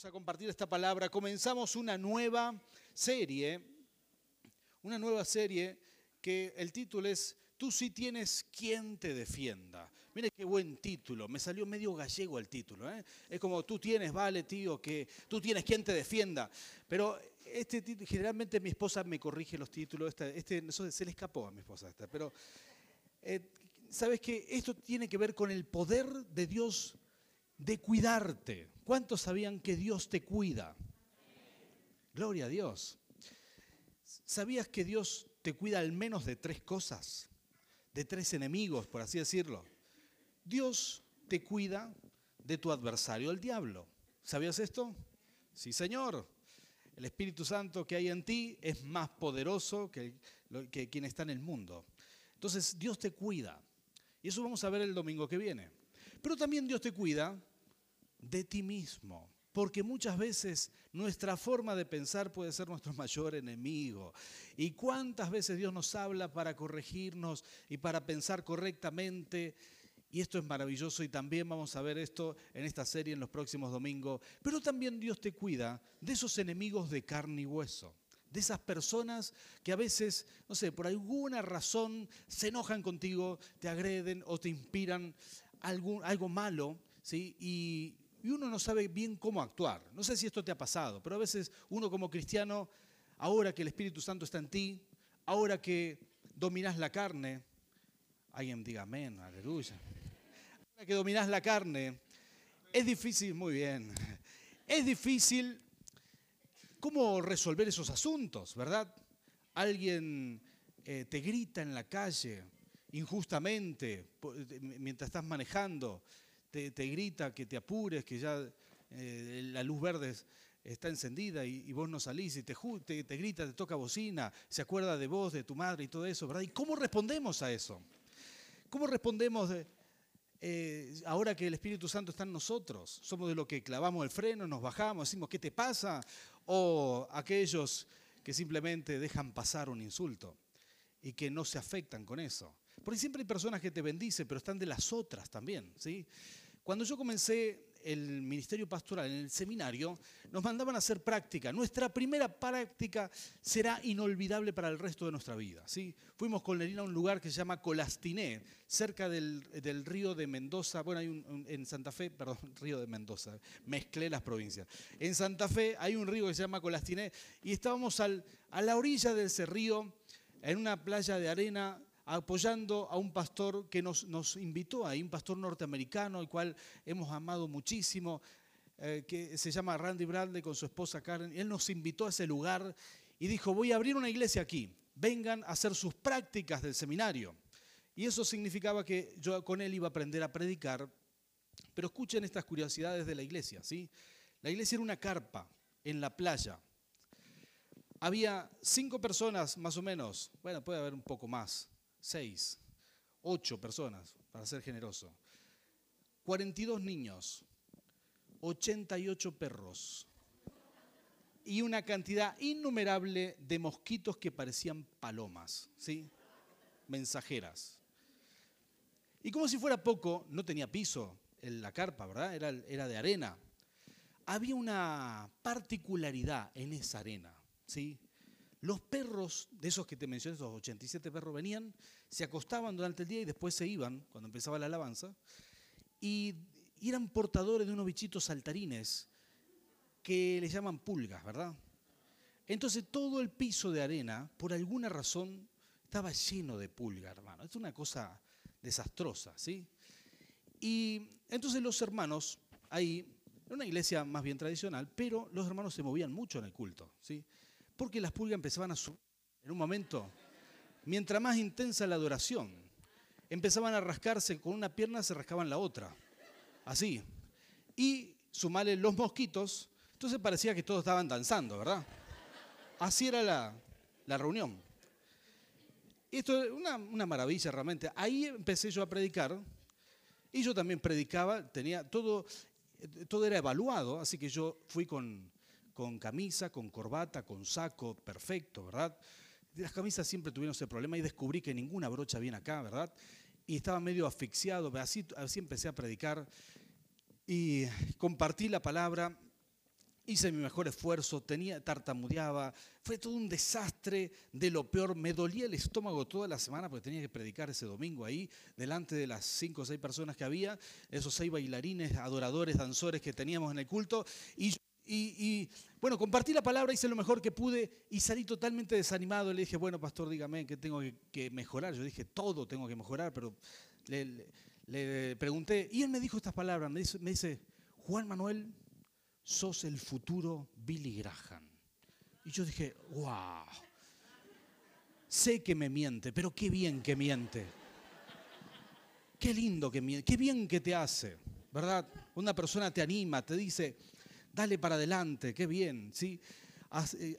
Vamos a compartir esta palabra. Comenzamos una nueva serie, una nueva serie que el título es Tú sí tienes quien te defienda. Mire qué buen título, me salió medio gallego el título. ¿eh? Es como tú tienes, vale tío, que tú tienes quien te defienda. Pero este título, generalmente mi esposa me corrige los títulos, este, este se le escapó a mi esposa esta, pero eh, sabes que esto tiene que ver con el poder de Dios de cuidarte. ¿Cuántos sabían que Dios te cuida? Gloria a Dios. ¿Sabías que Dios te cuida al menos de tres cosas? De tres enemigos, por así decirlo. Dios te cuida de tu adversario, el diablo. ¿Sabías esto? Sí, Señor. El Espíritu Santo que hay en ti es más poderoso que, que quien está en el mundo. Entonces, Dios te cuida. Y eso vamos a ver el domingo que viene. Pero también Dios te cuida de ti mismo. Porque muchas veces nuestra forma de pensar puede ser nuestro mayor enemigo. ¿Y cuántas veces Dios nos habla para corregirnos y para pensar correctamente? Y esto es maravilloso y también vamos a ver esto en esta serie en los próximos domingos. Pero también Dios te cuida de esos enemigos de carne y hueso. De esas personas que a veces, no sé, por alguna razón se enojan contigo, te agreden o te inspiran algo, algo malo, ¿sí? Y, uno no sabe bien cómo actuar. No sé si esto te ha pasado, pero a veces uno como cristiano, ahora que el Espíritu Santo está en ti, ahora que dominas la carne, alguien diga amén, aleluya. Ahora que dominas la carne, es difícil, muy bien, es difícil cómo resolver esos asuntos, ¿verdad? Alguien eh, te grita en la calle injustamente mientras estás manejando te, grita que te apures, que ya eh, la luz verde está encendida y, vos no salís y te, te, grita, te toca bocina, se acuerda de vos, de tu madre y todo eso, ¿verdad? ¿Y cómo respondemos a eso? ¿Cómo respondemos eh, ahora que el Espíritu Santo está en nosotros? ¿Somos de los que clavamos el freno, nos bajamos, decimos, ¿qué te pasa? ¿O aquellos que simplemente dejan pasar un insulto y que no se afectan con eso? Porque siempre hay personas que te bendicen, pero están de las otras también. ¿sí? Cuando yo comencé el ministerio pastoral en el seminario, nos mandaban a hacer práctica. Nuestra primera práctica será inolvidable para el resto de nuestra vida. ¿sí? Fuimos con Lerina a un lugar que se llama Colastiné, cerca del, río de Mendoza. Bueno, hay un, en Santa Fe, perdón, río de Mendoza, mezclé las provincias. En Santa Fe hay un río que se llama Colastiné y estábamos al, a la orilla de ese río, en una playa de arena apoyando a un pastor que nos, invitó ahí, un pastor norteamericano, al cual hemos amado muchísimo, eh, que se llama Randy Bradley con su esposa Karen. Él nos invitó a ese lugar y dijo, voy a abrir una iglesia aquí, vengan a hacer sus prácticas del seminario. Y eso significaba que yo con él iba a aprender a predicar, pero escuchen estas curiosidades de la iglesia. ¿sí? La iglesia era una carpa en la playa. Había cinco personas más o menos, bueno, puede haber un poco más, seis, ocho personas, para ser generoso, 42 niños, 88 perros y una cantidad innumerable de mosquitos que parecían palomas, ¿sí? mensajeras. Y como si fuera poco, no tenía piso en la carpa, ¿verdad? Era, era de arena. Había una particularidad en esa arena, ¿sí? Los perros, de esos que te mencioné, esos 87 perros, venían, se acostaban durante el día y después se iban, cuando empezaba la alabanza, y, eran portadores de unos bichitos saltarines que les llaman pulgas, ¿verdad? Entonces todo el piso de arena, por alguna razón, estaba lleno de pulgas, hermano. Es una cosa desastrosa, ¿sí? Y entonces los hermanos, ahí, era una iglesia más bien tradicional, pero los hermanos se movían mucho en el culto, ¿sí? Porque las pulgas empezaban a subir en un momento. Mientras más intensa la adoración, empezaban a rascarse con una pierna, se rascaban la otra. Así. Y sumarle los mosquitos, entonces parecía que todos estaban danzando, ¿verdad? Así era la, la reunión. Esto es una, una maravilla realmente. Ahí empecé yo a predicar y yo también predicaba, tenía todo, todo era evaluado, así que yo fui con, con camisa, con corbata, con saco, perfecto, ¿verdad? Las camisas siempre tuvieron ese problema y descubrí que ninguna brocha viene acá, ¿verdad? Y estaba medio asfixiado, así, así empecé a predicar y compartí la palabra hice mi mejor esfuerzo, tenía, tartamudeaba, fue todo un desastre de lo peor. Me dolía el estómago toda la semana porque tenía que predicar ese domingo ahí, delante de las cinco o seis personas que había, esos seis bailarines, adoradores, danzores que teníamos en el culto. Y, y, bueno, compartí la palabra, hice lo mejor que pude y salí totalmente desanimado. Le dije, bueno, pastor, dígame que tengo que, mejorar. Yo dije, todo tengo que mejorar, pero le, le, pregunté. Y él me dijo estas palabras, me dice, me dice Juan Manuel, sos el futuro Billy Graham. Y yo dije, wow, sé que me miente, pero qué bien que miente. Qué lindo que miente, qué bien que te hace, ¿verdad? Una persona te anima, te dice, dale para adelante, qué bien, ¿sí? Eh,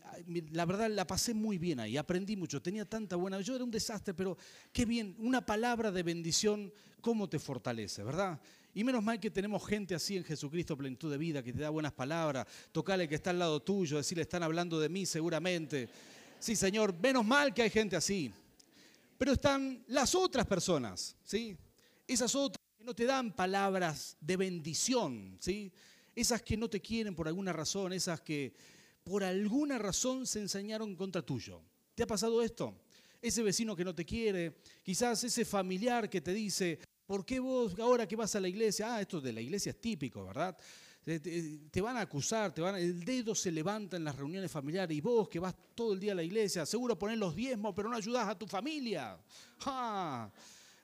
la verdad la pasé muy bien ahí, aprendí mucho, tenía tanta buena, yo era un desastre, pero qué bien, una palabra de bendición, cómo te fortalece, ¿verdad? Y menos mal que tenemos gente así en Jesucristo, plenitud de vida, que te da buenas palabras, tocarle que está al lado tuyo, decirle, están hablando de mí seguramente. Sí, Señor, menos mal que hay gente así. Pero están las otras personas, ¿sí? Esas otras que no te dan palabras de bendición, ¿sí? Esas que no te quieren por alguna razón, esas que por alguna razón se enseñaron contra tuyo. ¿Te ha pasado esto? Ese vecino que no te quiere, quizás ese familiar que te dice, ¿Por qué vos ahora que vas a la iglesia? Ah, esto de la iglesia es típico, ¿verdad? Te, van a acusar, te van, el dedo se levanta en las reuniones familiares y vos que vas todo el día a la iglesia, seguro poner los diezmos, pero no ayudás a tu familia.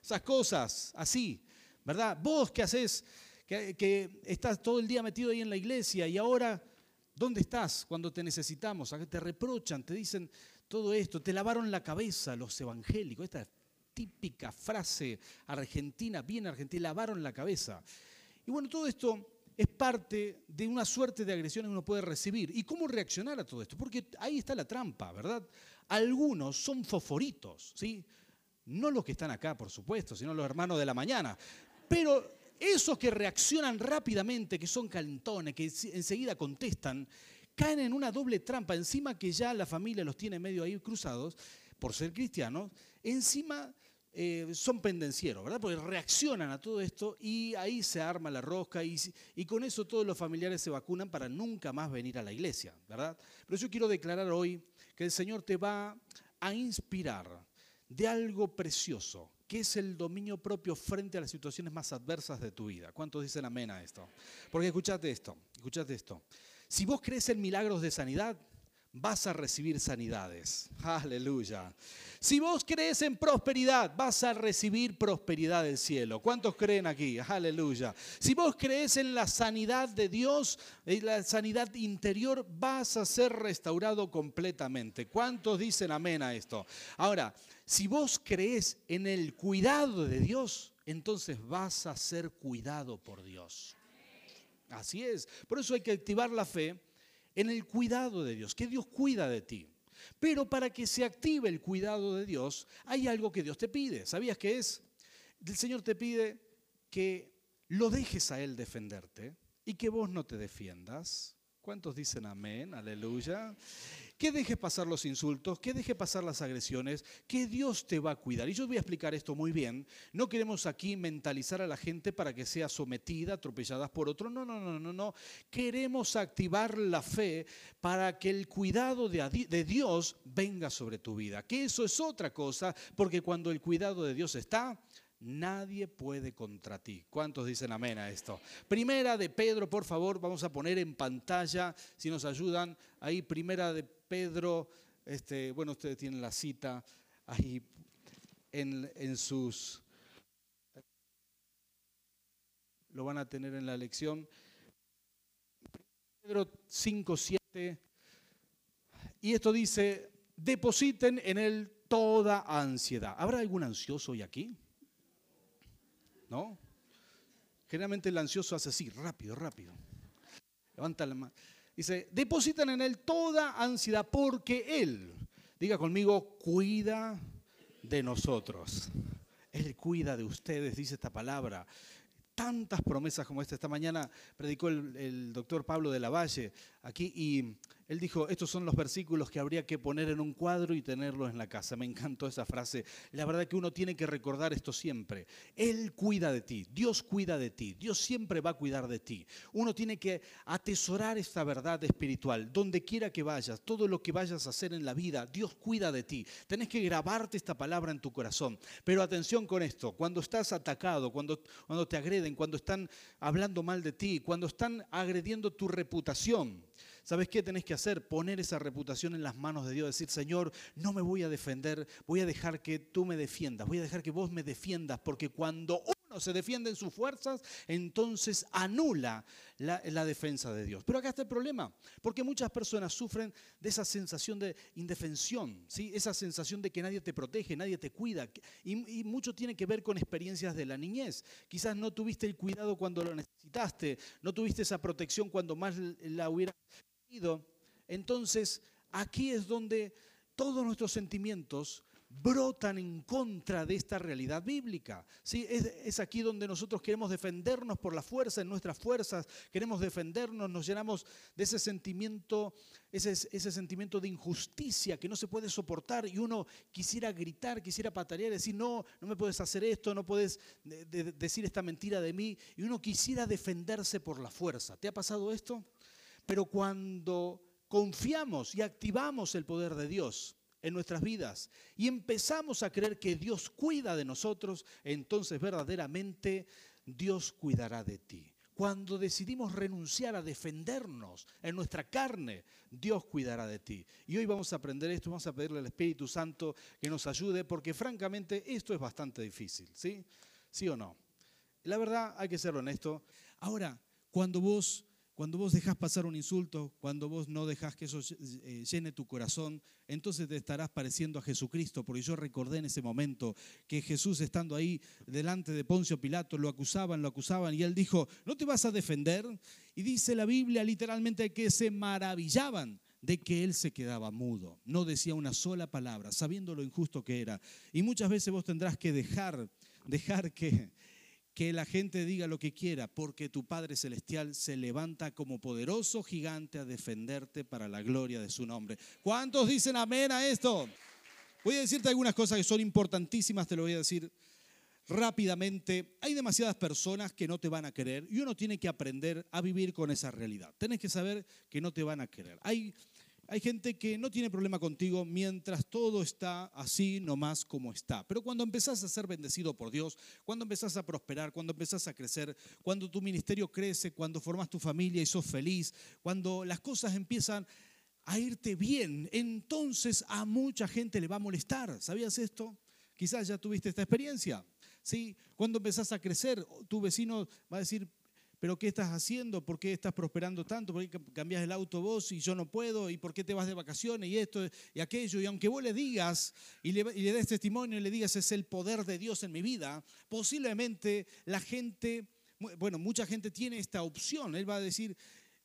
Esas cosas, así, ¿verdad? Vos que haces, que, estás todo el día metido ahí en la iglesia y ahora, ¿dónde estás cuando te necesitamos? Te reprochan, te dicen todo esto, te lavaron la cabeza los evangélicos. Esta típica frase argentina, bien argentina, lavaron la cabeza. Y bueno, todo esto es parte de una suerte de agresiones que uno puede recibir. ¿Y cómo reaccionar a todo esto? Porque ahí está la trampa, ¿verdad? Algunos son foforitos, ¿sí? No los que están acá, por supuesto, sino los hermanos de la mañana. Pero esos que reaccionan rápidamente, que son calentones, que enseguida contestan, caen en una doble trampa. Encima que ya la familia los tiene medio ahí cruzados por ser cristianos, encima eh, son pendencieros, ¿verdad? Porque reaccionan a todo esto y ahí se arma la rosca y, y, con eso todos los familiares se vacunan para nunca más venir a la iglesia, ¿verdad? Pero yo quiero declarar hoy que el Señor te va a inspirar de algo precioso, que es el dominio propio frente a las situaciones más adversas de tu vida. ¿Cuántos dicen amén a esto? Porque escuchate esto, escuchate esto. Si vos crees en milagros de sanidad, vas a recibir sanidades. Aleluya. Si vos crees en prosperidad, vas a recibir prosperidad del cielo. ¿Cuántos creen aquí? Aleluya. Si vos crees en la sanidad de Dios, en la sanidad interior, vas a ser restaurado completamente. ¿Cuántos dicen amén a esto? Ahora, si vos crees en el cuidado de Dios, entonces vas a ser cuidado por Dios. Así es. Por eso hay que activar la fe en el cuidado de Dios, que Dios cuida de ti. Pero para que se active el cuidado de Dios, hay algo que Dios te pide. ¿Sabías qué es? El Señor te pide que lo dejes a Él defenderte y que vos no te defiendas. ¿Cuántos dicen amén? Aleluya que dejes pasar los insultos, que dejes pasar las agresiones, que Dios te va a cuidar. Y yo voy a explicar esto muy bien. No queremos aquí mentalizar a la gente para que sea sometida, atropelladas por otro. No, no, no, no, no. Queremos activar la fe para que el cuidado de Dios venga sobre tu vida. Que eso es otra cosa, porque cuando el cuidado de Dios está, Nadie puede contra ti. ¿Cuántos dicen amén a esto? Primera de Pedro, por favor, vamos a poner en pantalla, si nos ayudan, ahí primera de Pedro, este, bueno, ustedes tienen la cita ahí en, en sus... Lo van a tener en la lección. Pedro 5, 7. Y esto dice, depositen en él toda ansiedad. ¿Habrá algún ansioso hoy aquí? ¿No? Generalmente el ansioso hace así, rápido, rápido. Levanta la mano. Dice, depositan en Él toda ansiedad porque Él, diga conmigo, cuida de nosotros. Él cuida de ustedes, dice esta palabra. Tantas promesas como esta. Esta mañana predicó el, doctor Pablo de la Valle aquí y él dijo, estos son los versículos que habría que poner en un cuadro y tenerlos en la casa. Me encantó esa frase. La verdad que uno tiene que recordar esto siempre. Él cuida de ti, Dios cuida de ti, Dios siempre va a cuidar de ti. Uno tiene que atesorar esta verdad espiritual. Donde quiera que vayas, todo lo que vayas a hacer en la vida, Dios cuida de ti. Tenés que grabarte esta palabra en tu corazón. Pero atención con esto, cuando estás atacado, cuando, cuando te agreden, cuando están hablando mal de ti, cuando están agrediendo tu reputación, ¿Sabes qué tenés que hacer? Poner esa reputación en las manos de Dios. Decir, Señor, no me voy a defender, voy a dejar que tú me defiendas, voy a dejar que vos me defiendas, porque cuando uno se defiende en sus fuerzas, entonces anula la, defensa de Dios. Pero acá está el problema, porque muchas personas sufren de esa sensación de indefensión, ¿sí? esa sensación de que nadie te protege, nadie te cuida. Y, mucho tiene que ver con experiencias de la niñez. Quizás no tuviste el cuidado cuando lo necesitaste, no tuviste esa protección cuando más la entonces aquí es donde todos nuestros sentimientos brotan en contra de esta realidad bíblica. ¿sí? Es, aquí donde nosotros queremos defendernos por la fuerza, en nuestras fuerzas, queremos defendernos, nos llenamos de ese sentimiento, ese, ese sentimiento de injusticia que no se puede soportar y uno quisiera gritar, quisiera patalear, decir, no, no me puedes hacer esto, no puedes decir esta mentira de mí, y uno quisiera defenderse por la fuerza. ¿Te ha pasado esto? Pero cuando confiamos y activamos el poder de Dios en nuestras vidas y empezamos a creer que Dios cuida de nosotros, entonces verdaderamente Dios cuidará de ti. Cuando decidimos renunciar a defendernos en nuestra carne, Dios cuidará de ti. Y hoy vamos a aprender esto, vamos a pedirle al Espíritu Santo que nos ayude, porque francamente esto es bastante difícil, ¿sí? ¿Sí o no? La verdad, hay que ser honesto. Ahora, cuando vos cuando vos dejás pasar un insulto, cuando vos no dejás que eso eh, llene tu corazón, entonces te estarás pareciendo a Jesucristo, porque yo recordé en ese momento que Jesús estando ahí delante de Poncio Pilato, lo acusaban, lo acusaban, y él dijo, ¿no te vas a defender? Y dice la Biblia literalmente que se maravillaban de que él se quedaba mudo, no decía una sola palabra, sabiendo lo injusto que era. Y muchas veces vos tendrás que dejar, dejar que que la gente diga lo que quiera, porque tu Padre Celestial se levanta como poderoso gigante a defenderte para la gloria de su nombre. ¿Cuántos dicen amén a esto? Voy a decirte algunas cosas que son importantísimas, te lo voy a decir rápidamente. Hay demasiadas personas que no te van a querer y uno tiene que aprender a vivir con esa realidad. Tienes que saber que no te van a querer. Hay hay gente que no tiene problema contigo mientras todo está así nomás como está. Pero cuando empezás a ser bendecido por Dios, cuando empezás a prosperar, cuando empezás a crecer, cuando tu ministerio crece, cuando formas tu familia y sos feliz, cuando las cosas empiezan a irte bien, entonces a mucha gente le va a molestar. ¿Sabías esto? Quizás ya tuviste esta experiencia. ¿sí? Cuando empezás a crecer, tu vecino va a decir, pero ¿qué estás haciendo? ¿Por qué estás prosperando tanto? ¿Por qué cambias el auto vos y yo no puedo? ¿Y por qué te vas de vacaciones? Y esto y aquello. Y aunque vos le digas y le, y des testimonio y le digas es el poder de Dios en mi vida, posiblemente la gente, bueno, mucha gente tiene esta opción. Él va a decir,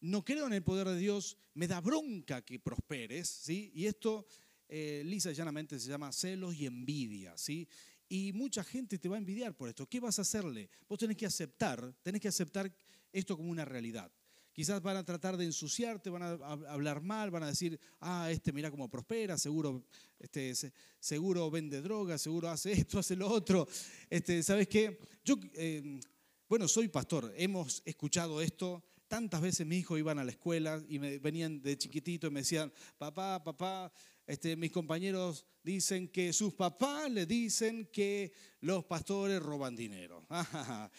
no creo en el poder de Dios, me da bronca que prosperes, ¿sí? Y esto, eh, lisa y llanamente, se llama celos y envidia, ¿sí? Y mucha gente te va a envidiar por esto. ¿Qué vas a hacerle? Vos tenés que aceptar, tenés que aceptar esto como una realidad. Quizás van a tratar de ensuciarte, van a hablar mal, van a decir, ah, este mira cómo prospera, seguro, este, seguro vende drogas, seguro hace esto, hace lo otro. Este, ¿Sabes qué? Yo, eh, bueno, soy pastor, hemos escuchado esto. Tantas veces mis hijos iban a la escuela y me venían de chiquitito y me decían, papá, papá, este, mis compañeros dicen que sus papás le dicen que los pastores roban dinero.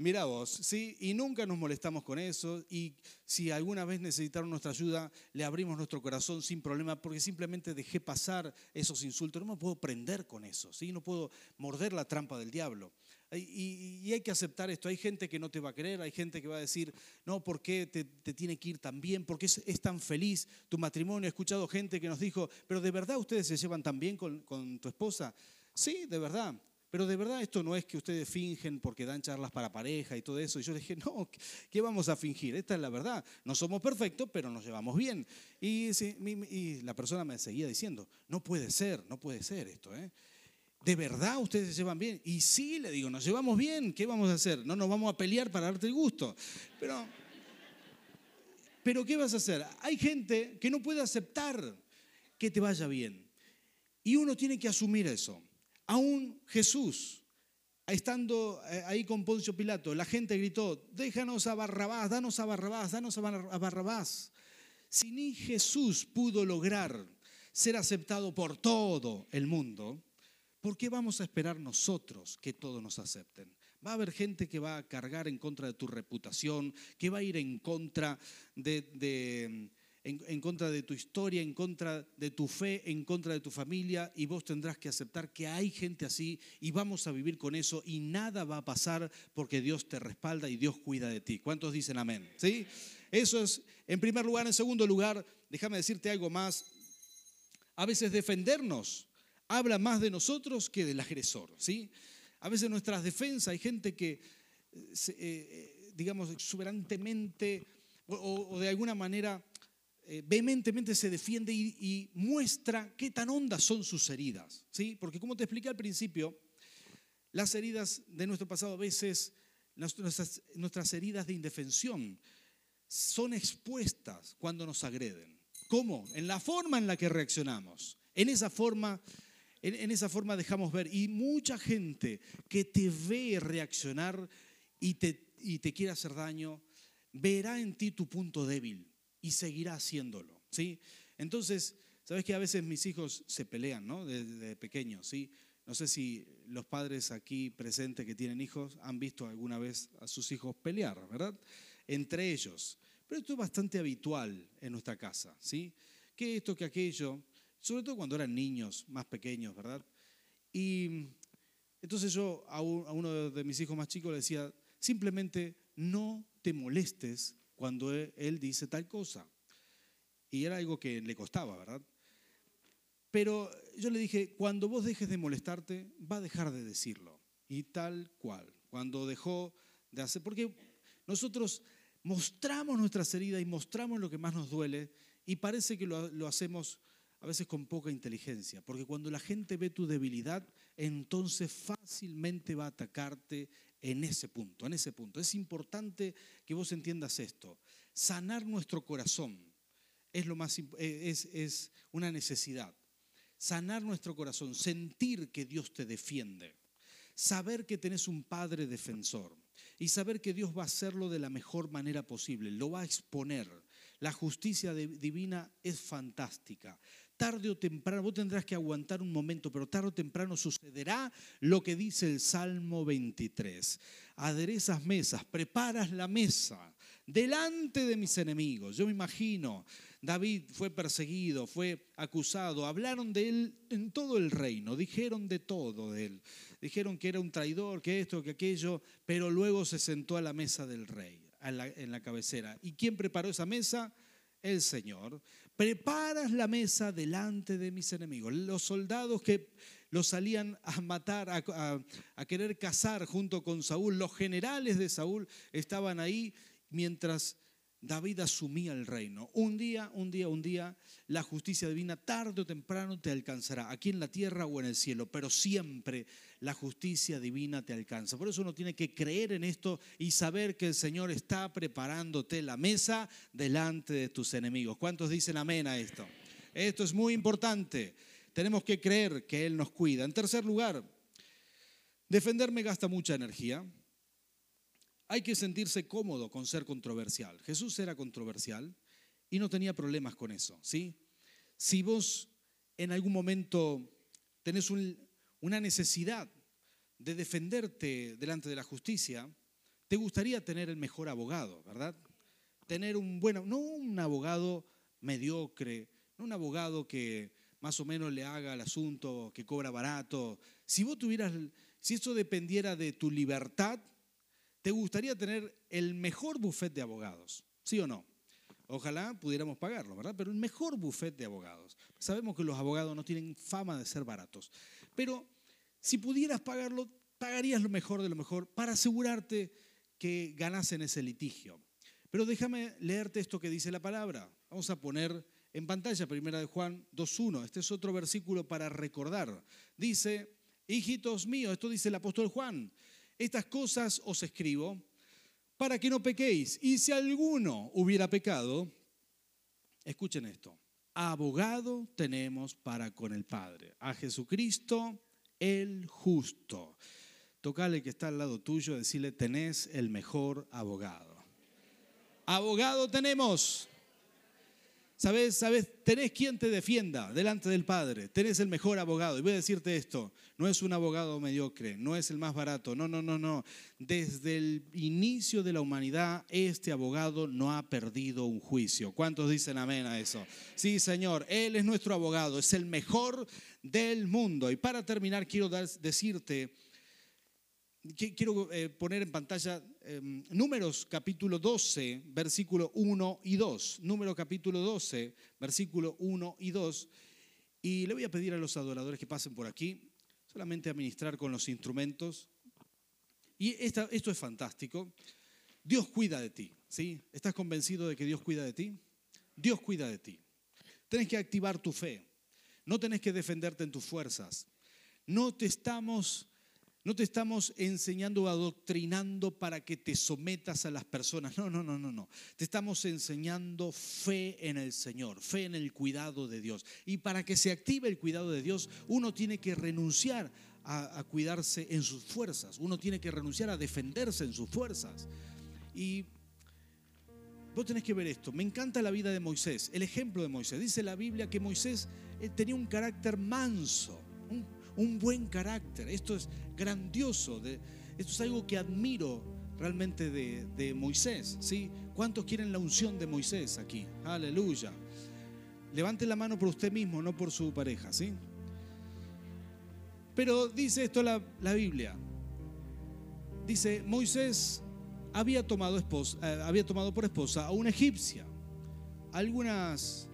Mira vos, ¿sí? Y nunca nos molestamos con eso. Y si alguna vez necesitaron nuestra ayuda, le abrimos nuestro corazón sin problema, porque simplemente dejé pasar esos insultos. No me puedo prender con eso, ¿sí? No puedo morder la trampa del diablo. Y, hay que aceptar esto. Hay gente que no te va a creer, hay gente que va a decir, no, ¿por qué te, tiene que ir tan bien? ¿Por qué es, tan feliz tu matrimonio? He escuchado gente que nos dijo, pero ¿de verdad ustedes se llevan tan bien con, tu esposa? Sí, de verdad. Pero de verdad esto no es que ustedes fingen porque dan charlas para pareja y todo eso. Y yo dije, no, ¿qué vamos a fingir? Esta es la verdad. No somos perfectos, pero nos llevamos bien. Y, y la persona me seguía diciendo, no puede ser, no puede ser esto. ¿eh? ¿De verdad ustedes se llevan bien? Y sí, le digo, nos llevamos bien, ¿qué vamos a hacer? No nos vamos a pelear para darte el gusto. Pero, Pero ¿qué vas a hacer? Hay gente que no puede aceptar que te vaya bien. Y uno tiene que asumir eso. Aún Jesús, estando eh, ahí con Poncio Pilato, la gente gritó, déjanos a Barrabás, danos a Barrabás, danos a Barrabás. Si ni Jesús pudo lograr ser aceptado por todo el mundo, ¿por qué vamos a esperar nosotros que todos nos acepten? Va a haber gente que va a cargar en contra de tu reputación, que va a ir en contra de, en, contra de tu historia, en contra de tu fe, en contra de tu familia, y vos tendrás que aceptar que hay gente así y vamos a vivir con eso y nada va a pasar porque Dios te respalda y Dios cuida de ti. ¿Cuántos dicen amén? ¿Sí? Eso es en primer lugar. En segundo lugar, déjame decirte algo más. A veces defendernos habla más de nosotros que del agresor, ¿sí? A veces nuestras defensas, hay gente que, eh, eh, digamos, exuberantemente o, de alguna manera eh, vehementemente se defiende y, muestra qué tan hondas son sus heridas, ¿sí? Porque como te expliqué al principio, las heridas de nuestro pasado a veces, nuestras, nuestras heridas de indefensión, son expuestas cuando nos agreden. ¿Cómo? En la forma en la que reaccionamos. En esa forma en, esa forma dejamos ver. Y mucha gente que te ve reaccionar y te, y te quiere hacer daño, verá en ti tu punto débil y seguirá haciéndolo. ¿sí? Entonces, sabes que a veces mis hijos se pelean, ¿no? Desde pequeños, ¿sí? No sé si los padres aquí presentes que tienen hijos han visto alguna vez a sus hijos pelear, ¿verdad? Entre ellos. Pero esto es bastante habitual en nuestra casa, ¿sí? Que esto, que aquello sobre todo cuando eran niños más pequeños, ¿verdad? Y entonces yo a uno de mis hijos más chicos le decía, simplemente no te molestes cuando e, él dice tal cosa. Y era algo que le costaba, ¿verdad? Pero yo le dije, cuando vos dejes de molestarte, va a dejar de decirlo. Y tal cual. Cuando dejó de hacer, porque nosotros mostramos nuestras heridas y mostramos lo que más nos duele y parece que lo, lo hacemos a veces con poca inteligencia, porque cuando la gente ve tu debilidad, entonces fácilmente va a atacarte en ese punto, en ese punto. Es importante que vos entiendas esto. Sanar nuestro corazón es, lo más, eh, es, es una necesidad. Sanar nuestro corazón, sentir que Dios te defiende, saber que tenés un Padre defensor y saber que Dios va a hacerlo de la mejor manera posible, lo va a exponer. La justicia divina es fantástica tarde o temprano, vos tendrás que aguantar un momento, pero tarde o temprano sucederá lo que dice el Salmo 23. Aderezas mesas, preparas la mesa delante de mis enemigos. Yo me imagino, David fue perseguido, fue acusado, hablaron de él en todo el reino, dijeron de todo de él. Dijeron que era un traidor, que esto, que aquello, pero luego se sentó a la mesa del rey, en la cabecera. ¿Y quién preparó esa mesa? el Señor, preparas la mesa delante de mis enemigos. Los soldados que los salían a matar, a, querer cazar junto con Saúl, los generales de Saúl estaban ahí mientras David asumía el reino. Un día, un día, un día, la justicia divina tarde o temprano te alcanzará, aquí en la tierra o en el cielo, pero siempre la justicia divina te alcanza. Por eso uno tiene que creer en esto y saber que el Señor está preparándote la mesa delante de tus enemigos. ¿Cuántos dicen amén a esto? Esto es muy importante. Tenemos que creer que Él nos cuida. En tercer lugar, defenderme gasta mucha energía hay que sentirse cómodo con ser controversial. Jesús era controversial y no tenía problemas con eso, ¿sí? Si vos en algún momento tenés una necesidad de defenderte delante de la justicia, te gustaría tener el mejor abogado, ¿verdad? Tener un bueno, no un abogado mediocre, no un abogado que más o menos le haga el asunto, que cobra barato. Si vos tuvieras, si eso dependiera de tu libertad, ¿Te gustaría tener el mejor buffet de abogados? ¿Sí o no? Ojalá pudiéramos pagarlo, ¿verdad? Pero el mejor buffet de abogados. Sabemos que los abogados no tienen fama de ser baratos. Pero si pudieras pagarlo, pagarías lo mejor de lo mejor para asegurarte que ganas en ese litigio. Pero déjame leerte esto que dice la palabra. Vamos a poner en pantalla primera de Juan 2.1. Este es otro versículo para recordar. Dice, hijitos míos, esto dice el apóstol Juan, estas cosas os escribo para que no pequéis. Y si alguno hubiera pecado, escuchen esto, abogado tenemos para con el Padre, a Jesucristo el justo. Tocale que está al lado tuyo, decirle, tenés el mejor abogado. Abogado tenemos. ¿Sabes? ¿Sabes? Tenés quien te defienda delante del Padre. Tenés el mejor abogado. Y voy a decirte esto, no es un abogado mediocre, no es el más barato. No, no, no, no. Desde el inicio de la humanidad, este abogado no ha perdido un juicio. ¿Cuántos dicen amén a eso? Sí, Señor, Él es nuestro abogado, es el mejor del mundo. Y para terminar, quiero decirte quiero eh, poner en pantalla em, Números capítulo 12, versículo 1 y 2. Número capítulo 12, versículo 1 y 2. Y le voy a pedir a los adoradores que pasen por aquí, solamente a ministrar con los instrumentos. Y esto es fantástico. Dios cuida de ti, ¿sí? ¿Estás convencido de que Dios cuida de ti? Dios cuida de ti. Tienes que activar tu fe. No tenés que defenderte en tus fuerzas. No te estamos no te estamos enseñando o adoctrinando para que te sometas a las personas. No, no, no, no, no. Te estamos enseñando fe en el Señor, fe en el cuidado de Dios. Y para que se active el cuidado de Dios, uno tiene que renunciar a, cuidarse en sus fuerzas. Uno tiene que renunciar a defenderse en sus fuerzas. Y vos tenés que ver esto. Me encanta la vida de Moisés, el ejemplo de Moisés. Dice la Biblia que Moisés eh, tenía un carácter manso, un buen carácter. Esto es grandioso, esto es algo que admiro realmente de, Moisés. ¿sí? ¿Cuántos quieren la unción de Moisés aquí? Aleluya. Levante la mano por usted mismo, no por su pareja. ¿sí? Pero dice esto la, la Biblia. Dice, Moisés había tomado, esposa, eh, había tomado por esposa a una egipcia. Algunas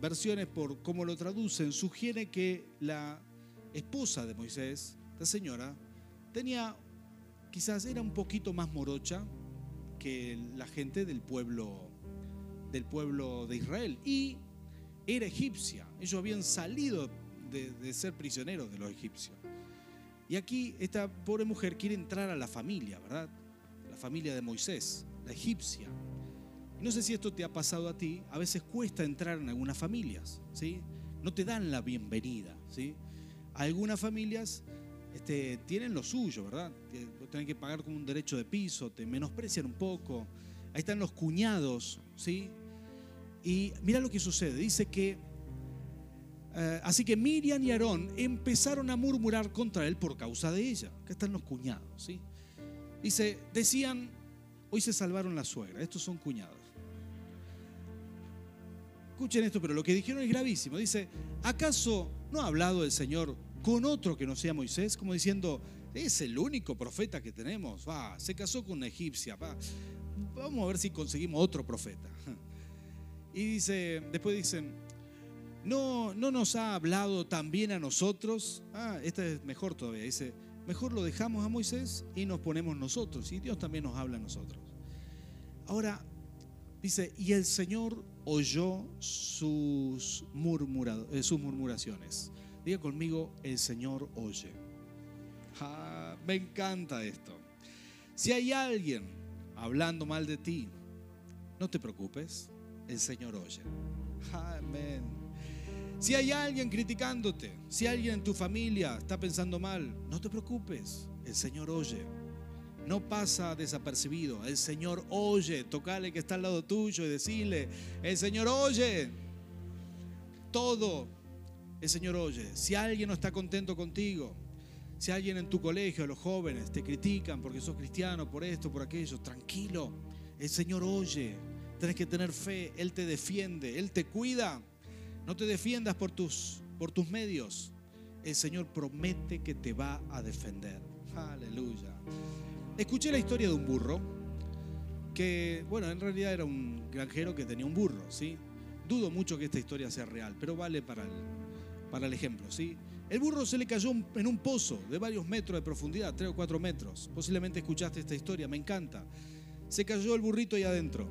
versiones, por cómo lo traducen, sugiere que la esposa de Moisés, esta señora, tenía, quizás era un poquito más morocha que la gente del pueblo, del pueblo de Israel. Y era egipcia. Ellos habían salido de, ser prisioneros de los egipcios. Y aquí esta pobre mujer quiere entrar a la familia, ¿verdad? La familia de Moisés, la egipcia. no sé si esto te ha pasado a ti, a veces cuesta entrar en algunas familias, ¿sí? No te dan la bienvenida, ¿sí? Algunas familias este, tienen lo suyo, ¿verdad? Tienen que pagar como un derecho de piso, te menosprecian un poco. Ahí están los cuñados, ¿sí? Y mira lo que sucede. Dice que, eh, así que Miriam y Aarón empezaron a murmurar contra él por causa de ella. Acá están los cuñados, ¿sí? Dice, decían, hoy se salvaron la suegra, estos son cuñados. Escuchen esto, pero lo que dijeron es gravísimo. Dice, ¿acaso no ha hablado el Señor con otro que no sea Moisés? Como diciendo, es el único profeta que tenemos. Va, se casó con una egipcia. Va, vamos a ver si conseguimos otro profeta. Y dice, después dicen, no, no nos ha hablado también a nosotros. Ah, esta es mejor todavía. Dice, mejor lo dejamos a Moisés y nos ponemos nosotros. Y Dios también nos habla a nosotros. Ahora, dice, y el Señor oyó sus, eh, sus murmuraciones. Diga conmigo, el Señor oye. Ah, me encanta esto. Si hay alguien hablando mal de ti, no te preocupes, el Señor oye. Amén. Si hay alguien criticándote, si alguien en tu familia está pensando mal, no te preocupes, el Señor oye no pasa desapercibido. El Señor oye, tocale que está al lado tuyo y decirle, el Señor oye. Todo, el Señor oye. Si alguien no está contento contigo, si alguien en tu colegio, los jóvenes, te critican porque sos cristiano, por esto, por aquello, tranquilo, el Señor oye. Tienes que tener fe, Él te defiende, Él te cuida. No te defiendas por tus, por tus medios. El Señor promete que te va a defender. Aleluya. Escuché la historia de un burro que, bueno, en realidad era un granjero que tenía un burro, ¿sí? Dudo mucho que esta historia sea real, pero vale para el, para el ejemplo, ¿sí? El burro se le cayó en un pozo de varios metros de profundidad, tres o cuatro metros. Posiblemente escuchaste esta historia, me encanta. Se cayó el burrito ahí adentro.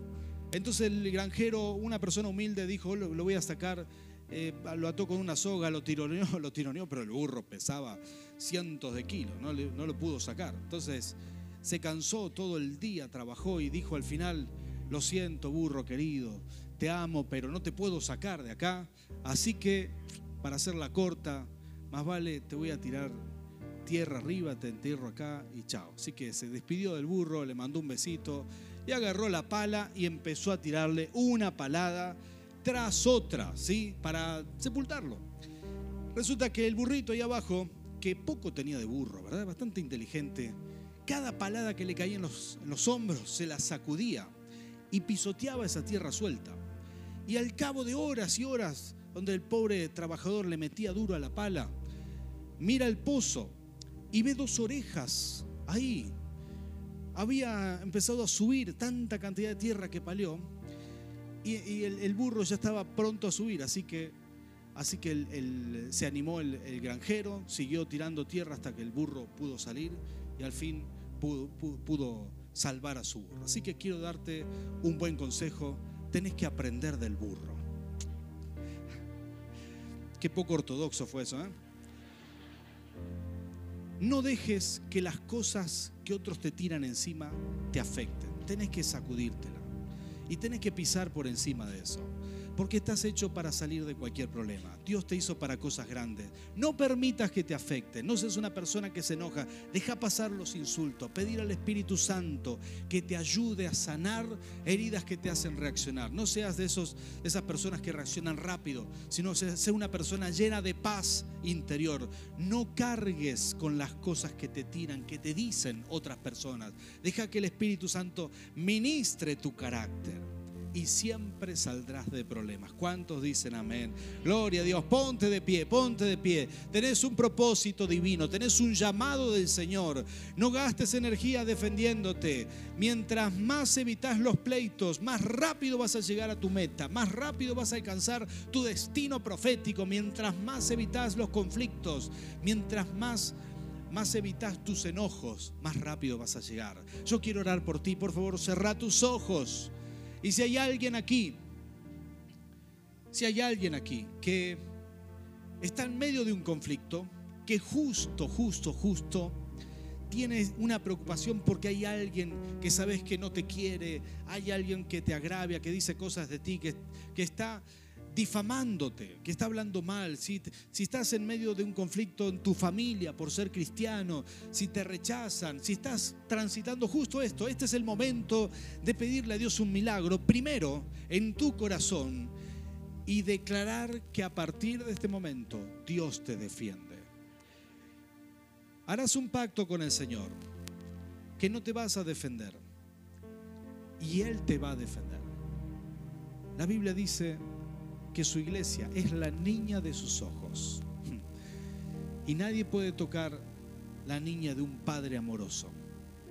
Entonces el granjero, una persona humilde, dijo, lo, voy a sacar, eh, lo ató con una soga, lo tironeó, lo tironeó, pero el burro pesaba cientos de kilos, no, no lo pudo sacar. Entonces se cansó todo el día, trabajó y dijo al final, lo siento, burro querido, te amo, pero no te puedo sacar de acá. Así que, para hacerla corta, más vale te voy a tirar tierra arriba, te entierro acá y chao. Así que se despidió del burro, le mandó un besito y agarró la pala y empezó a tirarle una palada tras otra, ¿sí? Para sepultarlo. Resulta que el burrito ahí abajo, que poco tenía de burro, ¿verdad? Bastante inteligente, cada palada que le caía en los, en los hombros se la sacudía y pisoteaba esa tierra suelta. Y al cabo de horas y horas, donde el pobre trabajador le metía duro a la pala, mira el pozo y ve dos orejas ahí. Había empezado a subir tanta cantidad de tierra que paleó y, el, burro ya estaba pronto a subir, así que, así que se animó el, granjero, siguió tirando tierra hasta que el burro pudo salir y al fin pudo, salvar a su burro. Así que quiero darte un buen consejo, tenés que aprender del burro. Qué poco ortodoxo fue eso, ¿eh? No dejes que las cosas que otros te tiran encima te afecten. Tenés que sacudírtela y tenés que pisar por encima de eso porque estás hecho para salir de cualquier problema. Dios te hizo para cosas grandes. No permitas que te afecte. No seas una persona que se enoja. Deja pasar los insultos. Pedir al Espíritu Santo que te ayude a sanar heridas que te hacen reaccionar. No seas de esos, esas personas que reaccionan rápido, sino sea una persona llena de paz interior. No cargues con las cosas que te tiran, que te dicen otras personas. Deja que el Espíritu Santo ministre tu carácter y siempre saldrás de problemas. ¿Cuántos dicen amén? Gloria a Dios, ponte de pie, ponte de pie. Tenés un propósito divino, tenés un llamado del Señor. No gastes energía defendiéndote. Mientras más evitas los pleitos, más rápido vas a llegar a tu meta, más rápido vas a alcanzar tu destino profético. Mientras más evitas los conflictos, mientras más más evitas tus enojos, más rápido vas a llegar. Yo quiero orar por ti, por favor, cerra tus ojos. Y si hay alguien aquí, si hay alguien aquí que está en medio de un conflicto, que justo, justo, justo tiene una preocupación porque hay alguien que sabes que no te quiere, hay alguien que te agravia, que dice cosas de ti, que, que está difamándote, que está hablando mal, si, si estás en medio de un conflicto en tu familia por ser cristiano, si te rechazan, si estás transitando justo esto, este es el momento de pedirle a Dios un milagro, primero en tu corazón y declarar que a partir de este momento Dios te defiende. Harás un pacto con el Señor, que no te vas a defender y Él te va a defender. La Biblia dice que su iglesia es la niña de sus ojos. Y nadie puede tocar la niña de un padre amoroso.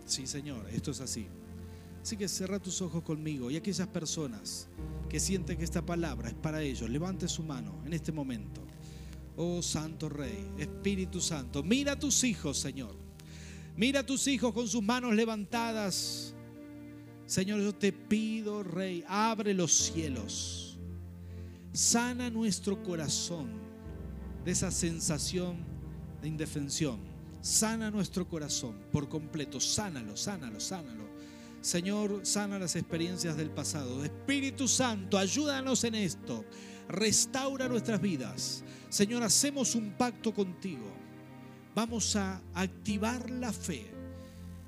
Sí, Señor, esto es así. Así que cierra tus ojos conmigo y aquellas personas que sienten que esta palabra es para ellos, levante su mano en este momento. Oh Santo Rey, Espíritu Santo, mira a tus hijos, Señor. Mira a tus hijos con sus manos levantadas. Señor, yo te pido, Rey, abre los cielos sana nuestro corazón de esa sensación de indefensión. Sana nuestro corazón por completo. Sánalo, sánalo, sánalo. Señor, sana las experiencias del pasado. Espíritu Santo, ayúdanos en esto. Restaura nuestras vidas. Señor, hacemos un pacto contigo. Vamos a activar la fe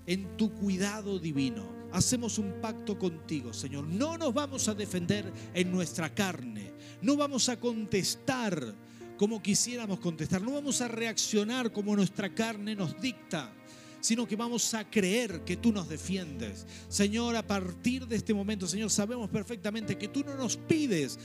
en tu cuidado divino. Hacemos un pacto contigo, Señor. No nos vamos a defender en nuestra carne no vamos a contestar como quisiéramos contestar, no vamos a reaccionar como nuestra carne nos dicta sino que vamos a creer que tú nos defiendes. Señor, a partir de este momento, Señor, sabemos perfectamente que tú no nos pides,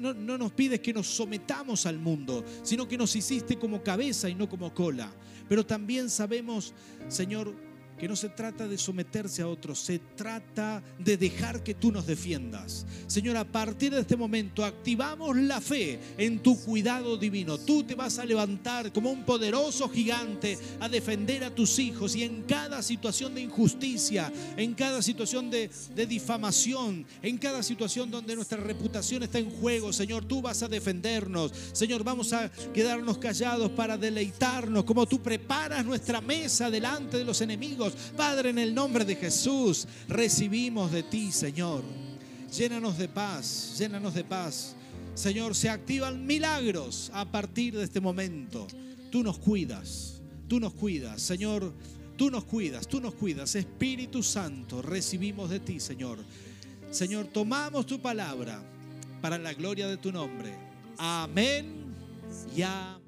no, no, nos pides que nos sometamos al mundo, sino que nos hiciste como cabeza y no como cola. Pero también sabemos, Señor, que no se trata de someterse a otros, se trata de dejar que tú nos defiendas. Señor, a partir de este momento activamos la fe en tu cuidado divino. Tú te vas a levantar como un poderoso gigante a defender a tus hijos y en cada situación de injusticia, en cada situación de, de difamación, en cada situación donde nuestra reputación está en juego, Señor, tú vas a defendernos. Señor, vamos a quedarnos callados para deleitarnos como tú preparas nuestra mesa delante de los enemigos Padre, en el nombre de Jesús, recibimos de ti, Señor. Llénanos de paz, llénanos de paz. Señor, se activan milagros a partir de este momento. Tú nos cuidas, tú nos cuidas. Señor, tú nos cuidas, tú nos cuidas. Espíritu Santo, recibimos de ti, Señor. Señor, tomamos tu palabra para la gloria de tu nombre. Amén y amén.